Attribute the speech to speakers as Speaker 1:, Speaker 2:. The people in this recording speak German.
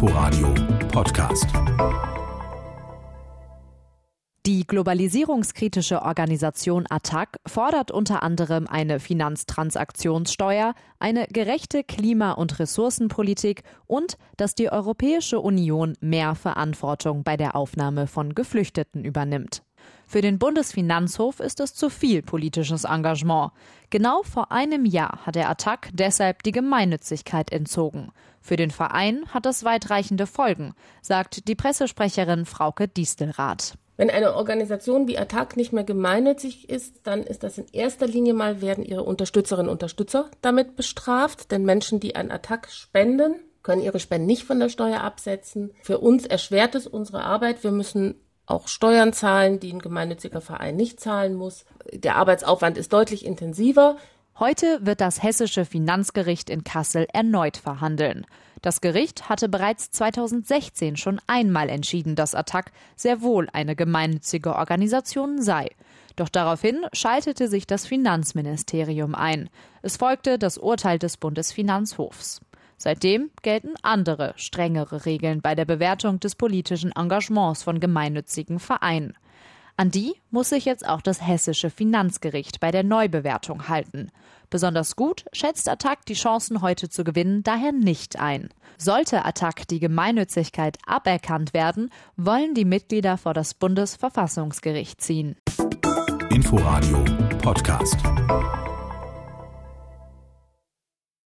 Speaker 1: Inforadio Podcast.
Speaker 2: Die globalisierungskritische Organisation ATTAC fordert unter anderem eine Finanztransaktionssteuer, eine gerechte Klima- und Ressourcenpolitik und dass die Europäische Union mehr Verantwortung bei der Aufnahme von Geflüchteten übernimmt. Für den Bundesfinanzhof ist es zu viel politisches Engagement. Genau vor einem Jahr hat der Attac deshalb die Gemeinnützigkeit entzogen. Für den Verein hat das weitreichende Folgen, sagt die Pressesprecherin Frauke Distelrath.
Speaker 3: Wenn eine Organisation wie Attac nicht mehr gemeinnützig ist, dann ist das in erster Linie mal werden ihre Unterstützerinnen und Unterstützer damit bestraft, denn Menschen, die an Attac spenden, können ihre Spenden nicht von der Steuer absetzen. Für uns erschwert es unsere Arbeit. Wir müssen auch Steuern zahlen, die ein gemeinnütziger Verein nicht zahlen muss. Der Arbeitsaufwand ist deutlich intensiver.
Speaker 2: Heute wird das hessische Finanzgericht in Kassel erneut verhandeln. Das Gericht hatte bereits 2016 schon einmal entschieden, dass Attac sehr wohl eine gemeinnützige Organisation sei. Doch daraufhin schaltete sich das Finanzministerium ein. Es folgte das Urteil des Bundesfinanzhofs. Seitdem gelten andere, strengere Regeln bei der Bewertung des politischen Engagements von gemeinnützigen Vereinen. An die muss sich jetzt auch das hessische Finanzgericht bei der Neubewertung halten. Besonders gut schätzt Attac die Chancen heute zu gewinnen daher nicht ein. Sollte Attac die Gemeinnützigkeit aberkannt werden, wollen die Mitglieder vor das Bundesverfassungsgericht ziehen.
Speaker 1: Inforadio Podcast.